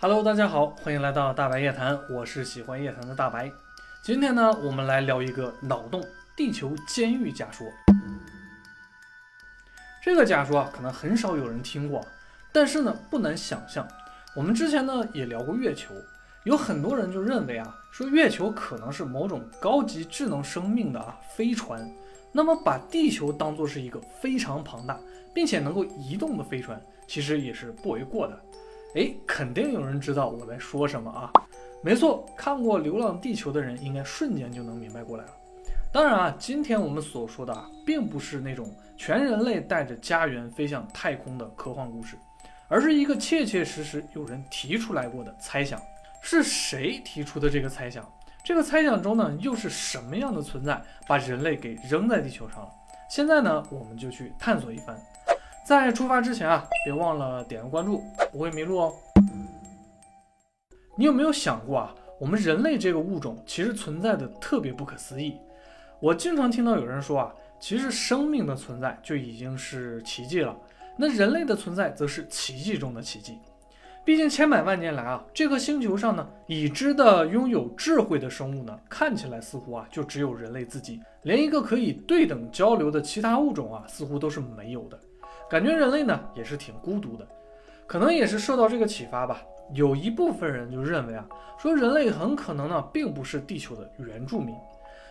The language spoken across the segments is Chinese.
Hello，大家好，欢迎来到大白夜谈，我是喜欢夜谈的大白。今天呢，我们来聊一个脑洞——地球监狱假说。这个假说啊，可能很少有人听过，但是呢，不难想象。我们之前呢也聊过月球，有很多人就认为啊，说月球可能是某种高级智能生命的啊飞船。那么把地球当作是一个非常庞大并且能够移动的飞船，其实也是不为过的。哎，肯定有人知道我在说什么啊？没错，看过《流浪地球》的人应该瞬间就能明白过来了。当然啊，今天我们所说的啊，并不是那种全人类带着家园飞向太空的科幻故事，而是一个切切实实有人提出来过的猜想。是谁提出的这个猜想？这个猜想中呢，又是什么样的存在把人类给扔在地球上了？现在呢，我们就去探索一番。在出发之前啊，别忘了点个关注，不会迷路哦。你有没有想过啊，我们人类这个物种其实存在的特别不可思议？我经常听到有人说啊，其实生命的存在就已经是奇迹了，那人类的存在则是奇迹中的奇迹。毕竟千百万年来啊，这颗星球上呢，已知的拥有智慧的生物呢，看起来似乎啊，就只有人类自己，连一个可以对等交流的其他物种啊，似乎都是没有的。感觉人类呢，也是挺孤独的。可能也是受到这个启发吧，有一部分人就认为啊，说人类很可能呢，并不是地球的原住民。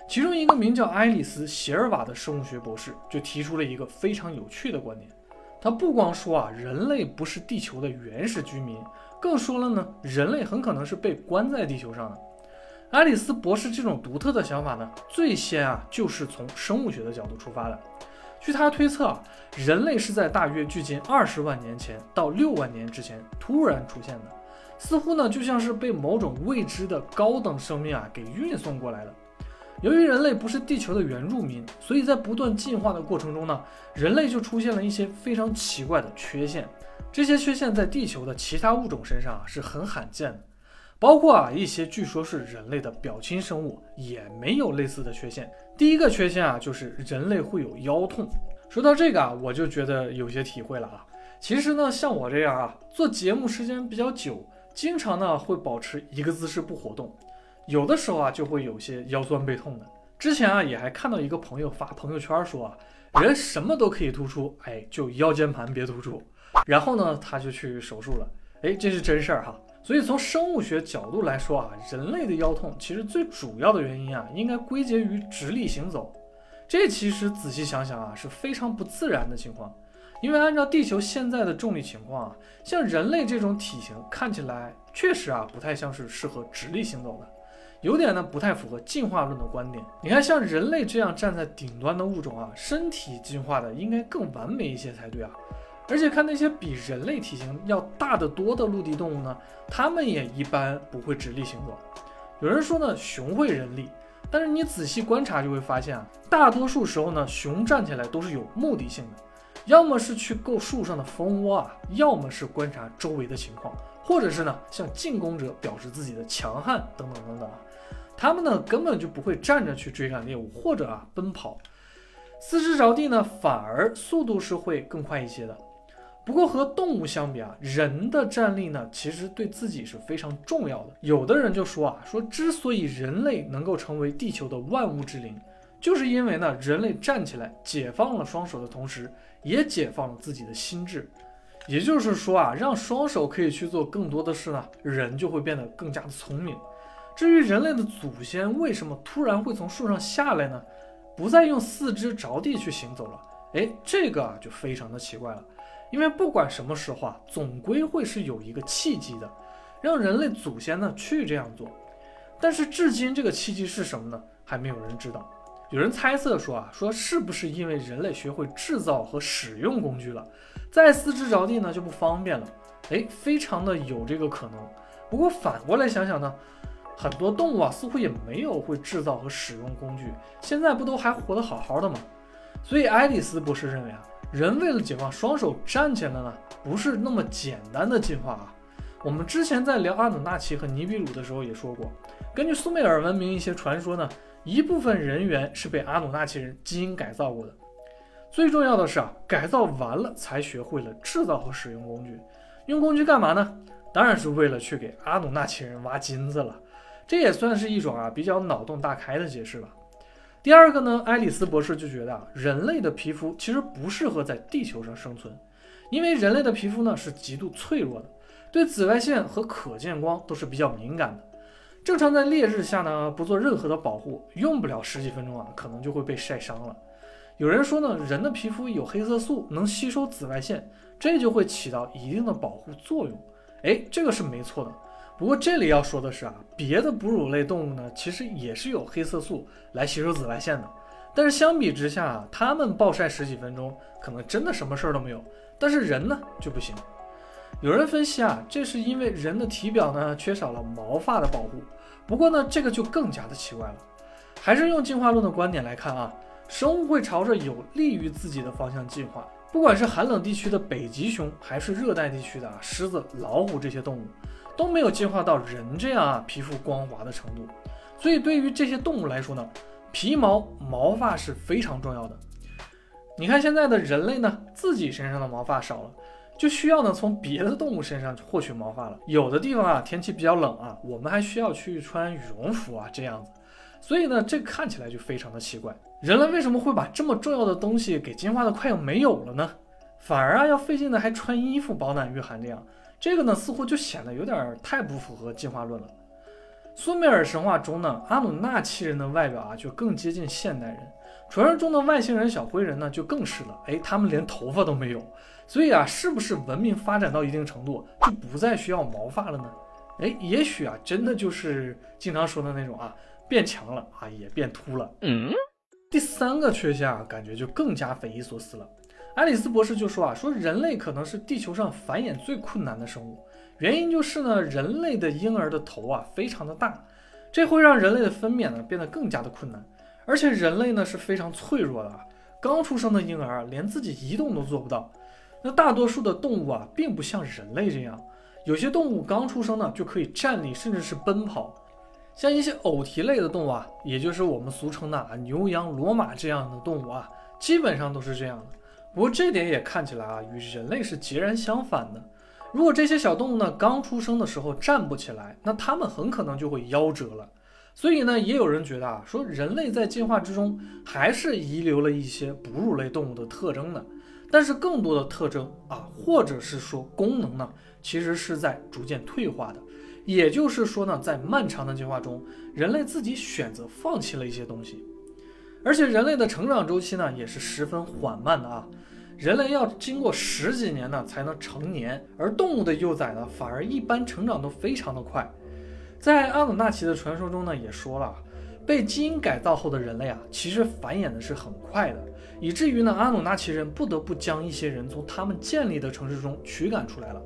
其中一个名叫爱丽丝·席尔瓦的生物学博士就提出了一个非常有趣的观点。他不光说啊，人类不是地球的原始居民，更说了呢，人类很可能是被关在地球上的。爱丽丝博士这种独特的想法呢，最先啊就是从生物学的角度出发的。据他推测啊，人类是在大约距今二十万年前到六万年之前突然出现的，似乎呢就像是被某种未知的高等生命啊给运送过来的。由于人类不是地球的原住民，所以在不断进化的过程中呢，人类就出现了一些非常奇怪的缺陷。这些缺陷在地球的其他物种身上啊是很罕见的，包括啊一些据说是人类的表亲生物也没有类似的缺陷。第一个缺陷啊就是人类会有腰痛。说到这个啊，我就觉得有些体会了啊。其实呢，像我这样啊，做节目时间比较久，经常呢会保持一个姿势不活动。有的时候啊，就会有些腰酸背痛的。之前啊，也还看到一个朋友发朋友圈说啊，人什么都可以突出，哎，就腰间盘别突出。然后呢，他就去手术了。哎，这是真事儿哈。所以从生物学角度来说啊，人类的腰痛其实最主要的原因啊，应该归结于直立行走。这其实仔细想想啊，是非常不自然的情况。因为按照地球现在的重力情况啊，像人类这种体型看起来确实啊，不太像是适合直立行走的。有点呢不太符合进化论的观点。你看，像人类这样站在顶端的物种啊，身体进化的应该更完美一些才对啊。而且看那些比人类体型要大得多的陆地动物呢，它们也一般不会直立行走。有人说呢，熊会人立，但是你仔细观察就会发现啊，大多数时候呢，熊站起来都是有目的性的，要么是去够树上的蜂窝啊，要么是观察周围的情况，或者是呢向进攻者表示自己的强悍等等等等啊。他们呢根本就不会站着去追赶猎物，或者啊奔跑，四肢着地呢反而速度是会更快一些的。不过和动物相比啊，人的站立呢其实对自己是非常重要的。有的人就说啊，说之所以人类能够成为地球的万物之灵，就是因为呢人类站起来解放了双手的同时，也解放了自己的心智。也就是说啊，让双手可以去做更多的事呢，人就会变得更加的聪明。至于人类的祖先为什么突然会从树上下来呢？不再用四肢着地去行走了？哎，这个啊就非常的奇怪了。因为不管什么时候啊，总归会是有一个契机的，让人类祖先呢去这样做。但是至今这个契机是什么呢？还没有人知道。有人猜测说啊，说是不是因为人类学会制造和使用工具了，再四肢着地呢就不方便了？哎，非常的有这个可能。不过反过来想想呢？很多动物啊，似乎也没有会制造和使用工具，现在不都还活得好好的吗？所以爱丽丝博士认为啊，人为了解放双手站起来呢，不是那么简单的进化啊。我们之前在聊阿努纳奇和尼比鲁的时候也说过，根据苏美尔文明一些传说呢，一部分人猿是被阿努纳奇人基因改造过的。最重要的是啊，改造完了才学会了制造和使用工具。用工具干嘛呢？当然是为了去给阿努纳奇人挖金子了。这也算是一种啊比较脑洞大开的解释吧。第二个呢，爱丽丝博士就觉得啊，人类的皮肤其实不适合在地球上生存，因为人类的皮肤呢是极度脆弱的，对紫外线和可见光都是比较敏感的。正常在烈日下呢，不做任何的保护，用不了十几分钟啊，可能就会被晒伤了。有人说呢，人的皮肤有黑色素，能吸收紫外线，这就会起到一定的保护作用。哎，这个是没错的。不过这里要说的是啊，别的哺乳类动物呢，其实也是有黑色素来吸收紫外线的。但是相比之下啊，它们暴晒十几分钟，可能真的什么事儿都没有。但是人呢就不行。有人分析啊，这是因为人的体表呢缺少了毛发的保护。不过呢，这个就更加的奇怪了。还是用进化论的观点来看啊，生物会朝着有利于自己的方向进化。不管是寒冷地区的北极熊，还是热带地区的啊狮子、老虎这些动物。都没有进化到人这样啊皮肤光滑的程度，所以对于这些动物来说呢，皮毛毛发是非常重要的。你看现在的人类呢，自己身上的毛发少了，就需要呢从别的动物身上获取毛发了。有的地方啊天气比较冷啊，我们还需要去穿羽绒服啊这样子。所以呢，这看起来就非常的奇怪，人类为什么会把这么重要的东西给进化的快要没有了呢？反而啊要费劲的还穿衣服保暖御寒这样。这个呢，似乎就显得有点太不符合进化论了。苏美尔神话中呢，阿努纳奇人的外表啊，就更接近现代人。传说中的外星人小灰人呢，就更是了。哎，他们连头发都没有。所以啊，是不是文明发展到一定程度，就不再需要毛发了呢？哎，也许啊，真的就是经常说的那种啊，变强了啊，也变秃了。嗯。第三个缺陷啊，感觉就更加匪夷所思了。爱丽丝博士就说啊，说人类可能是地球上繁衍最困难的生物，原因就是呢，人类的婴儿的头啊非常的大，这会让人类的分娩呢变得更加的困难，而且人类呢是非常脆弱的啊，刚出生的婴儿连自己移动都做不到。那大多数的动物啊，并不像人类这样，有些动物刚出生呢就可以站立，甚至是奔跑，像一些偶蹄类的动物啊，也就是我们俗称的啊牛羊骡马这样的动物啊，基本上都是这样的。不过这点也看起来啊，与人类是截然相反的。如果这些小动物呢刚出生的时候站不起来，那它们很可能就会夭折了。所以呢，也有人觉得啊，说人类在进化之中还是遗留了一些哺乳类动物的特征的。但是更多的特征啊，或者是说功能呢，其实是在逐渐退化的。也就是说呢，在漫长的进化中，人类自己选择放弃了一些东西。而且人类的成长周期呢，也是十分缓慢的啊。人类要经过十几年呢才能成年，而动物的幼崽呢反而一般成长都非常的快。在阿努纳奇的传说中呢也说了，被基因改造后的人类啊其实繁衍的是很快的，以至于呢阿努纳奇人不得不将一些人从他们建立的城市中驱赶出来了。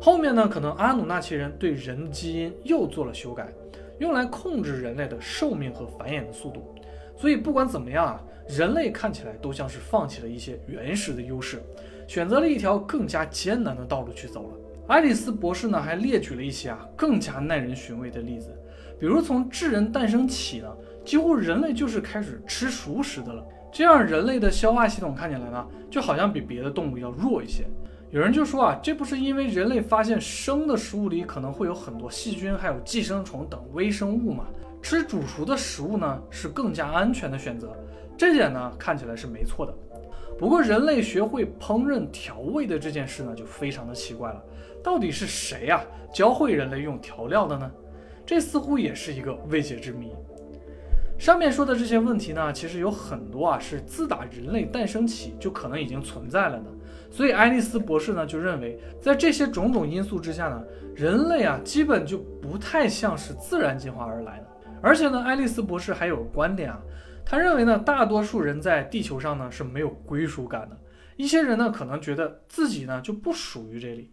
后面呢可能阿努纳奇人对人的基因又做了修改，用来控制人类的寿命和繁衍的速度。所以不管怎么样啊。人类看起来都像是放弃了一些原始的优势，选择了一条更加艰难的道路去走了。爱丽丝博士呢还列举了一些啊更加耐人寻味的例子，比如从智人诞生起呢，几乎人类就是开始吃熟食的了。这样人类的消化系统看起来呢就好像比别的动物要弱一些。有人就说啊，这不是因为人类发现生的食物里可能会有很多细菌，还有寄生虫等微生物嘛？吃煮熟的食物呢是更加安全的选择。这点呢看起来是没错的，不过人类学会烹饪调味的这件事呢就非常的奇怪了，到底是谁呀教会人类用调料的呢？这似乎也是一个未解之谜。上面说的这些问题呢，其实有很多啊是自打人类诞生起就可能已经存在了的，所以爱丽丝博士呢就认为，在这些种种因素之下呢，人类啊基本就不太像是自然进化而来的，而且呢，爱丽丝博士还有个观点啊。他认为呢，大多数人在地球上呢是没有归属感的。一些人呢可能觉得自己呢就不属于这里。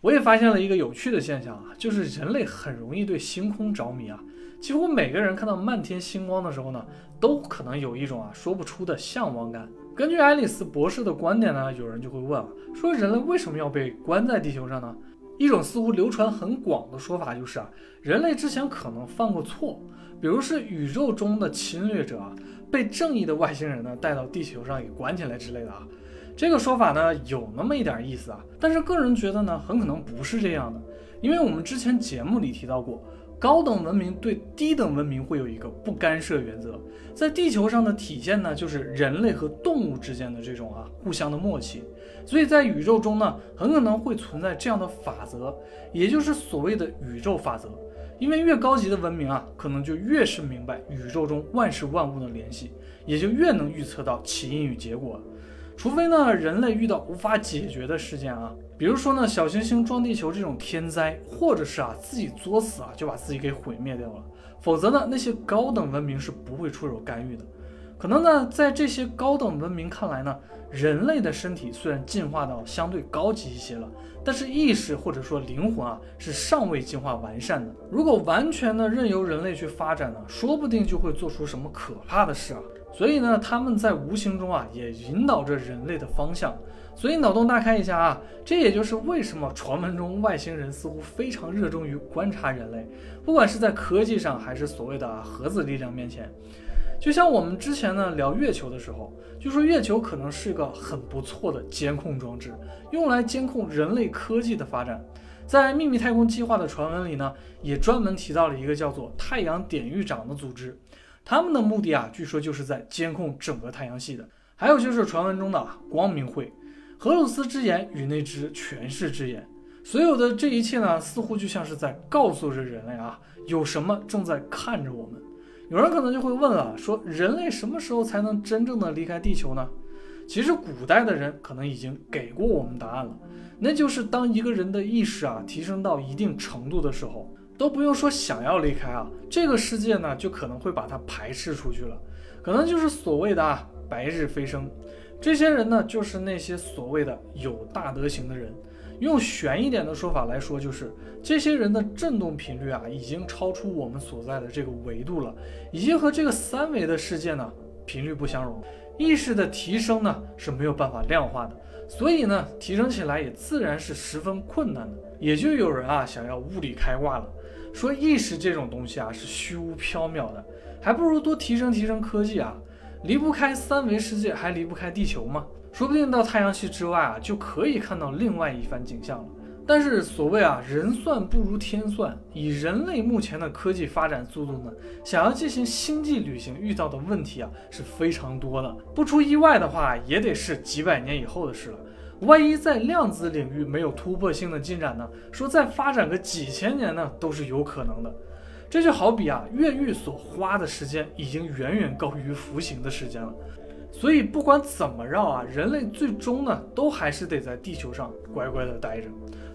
我也发现了一个有趣的现象啊，就是人类很容易对星空着迷啊。几乎每个人看到漫天星光的时候呢，都可能有一种啊说不出的向往感。根据爱丽丝博士的观点呢，有人就会问了，说人类为什么要被关在地球上呢？一种似乎流传很广的说法就是啊，人类之前可能犯过错。比如是宇宙中的侵略者啊，被正义的外星人呢带到地球上给关起来之类的啊，这个说法呢有那么一点意思啊，但是个人觉得呢很可能不是这样的，因为我们之前节目里提到过，高等文明对低等文明会有一个不干涉原则，在地球上的体现呢，就是人类和动物之间的这种啊互相的默契。所以在宇宙中呢，很可能会存在这样的法则，也就是所谓的宇宙法则。因为越高级的文明啊，可能就越是明白宇宙中万事万物的联系，也就越能预测到起因与结果。除非呢，人类遇到无法解决的事件啊，比如说呢，小行星撞地球这种天灾，或者是啊自己作死啊就把自己给毁灭掉了，否则呢，那些高等文明是不会出手干预的。可能呢，在这些高等文明看来呢，人类的身体虽然进化到相对高级一些了，但是意识或者说灵魂啊是尚未进化完善的。如果完全的任由人类去发展呢，说不定就会做出什么可怕的事啊。所以呢，他们在无形中啊也引导着人类的方向。所以脑洞大开一下啊，这也就是为什么传闻中外星人似乎非常热衷于观察人类，不管是在科技上还是所谓的核子力量面前。就像我们之前呢聊月球的时候，就说月球可能是一个很不错的监控装置，用来监控人类科技的发展。在秘密太空计划的传闻里呢，也专门提到了一个叫做太阳典狱长的组织，他们的目的啊，据说就是在监控整个太阳系的。还有就是传闻中的光明会，荷鲁斯之眼与那只权势之眼，所有的这一切呢，似乎就像是在告诉着人类啊，有什么正在看着我们。有人可能就会问了，说人类什么时候才能真正的离开地球呢？其实古代的人可能已经给过我们答案了，那就是当一个人的意识啊提升到一定程度的时候，都不用说想要离开啊，这个世界呢就可能会把它排斥出去了，可能就是所谓的啊白日飞升。这些人呢，就是那些所谓的有大德行的人。用玄一点的说法来说，就是这些人的振动频率啊，已经超出我们所在的这个维度了，已经和这个三维的世界呢频率不相容。意识的提升呢是没有办法量化的，所以呢提升起来也自然是十分困难的。也就有人啊想要物理开挂了，说意识这种东西啊是虚无缥缈的，还不如多提升提升科技啊，离不开三维世界，还离不开地球吗？说不定到太阳系之外啊，就可以看到另外一番景象了。但是所谓啊，人算不如天算。以人类目前的科技发展速度呢，想要进行星际旅行，遇到的问题啊是非常多的。不出意外的话，也得是几百年以后的事了。万一在量子领域没有突破性的进展呢？说再发展个几千年呢，都是有可能的。这就好比啊，越狱所花的时间已经远远高于服刑的时间了。所以不管怎么绕啊，人类最终呢，都还是得在地球上乖乖的待着。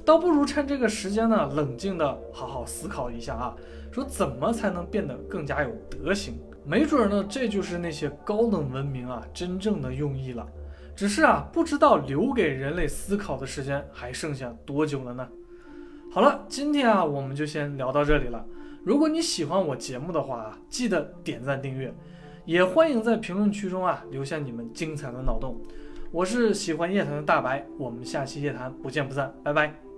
倒不如趁这个时间呢，冷静的好好思考一下啊，说怎么才能变得更加有德行？没准呢，这就是那些高等文明啊真正的用意了。只是啊，不知道留给人类思考的时间还剩下多久了呢？好了，今天啊，我们就先聊到这里了。如果你喜欢我节目的话啊，记得点赞订阅。也欢迎在评论区中啊留下你们精彩的脑洞。我是喜欢夜谈的大白，我们下期夜谈不见不散，拜拜。